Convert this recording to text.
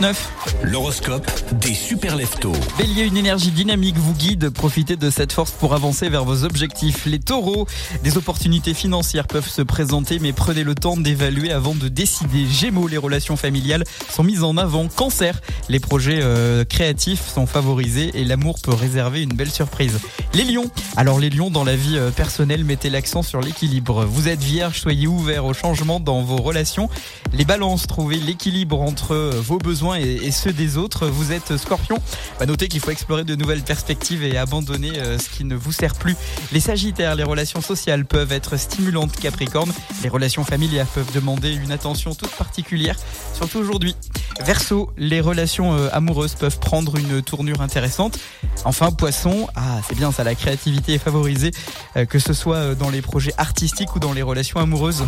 9. L'horoscope des super leftos. Bélier, une énergie dynamique vous guide. Profitez de cette force pour avancer vers vos objectifs. Les taureaux, des opportunités financières peuvent se présenter, mais prenez le temps d'évaluer avant de décider. Gémeaux, les relations familiales sont mises en avant. Cancer, les projets euh, créatifs sont favorisés et l'amour peut réserver une belle surprise. Les lions, alors les lions dans la vie euh, personnelle, mettez l'accent sur l'équilibre. Vous êtes vierge, soyez ouvert au changement dans vos relations. Les balances, trouvez l'équilibre entre euh, vos besoins et, ceux des autres. Vous êtes scorpion. Bah, notez qu'il faut explorer de nouvelles perspectives et abandonner euh, ce qui ne vous sert plus. Les sagittaires, les relations sociales peuvent être stimulantes. Capricorne, les relations familiales peuvent demander une attention toute particulière, surtout aujourd'hui. Verseau, les relations euh, amoureuses peuvent prendre une tournure intéressante. Enfin, poisson, ah c'est bien ça, la créativité est favorisée, euh, que ce soit dans les projets artistiques ou dans les relations amoureuses.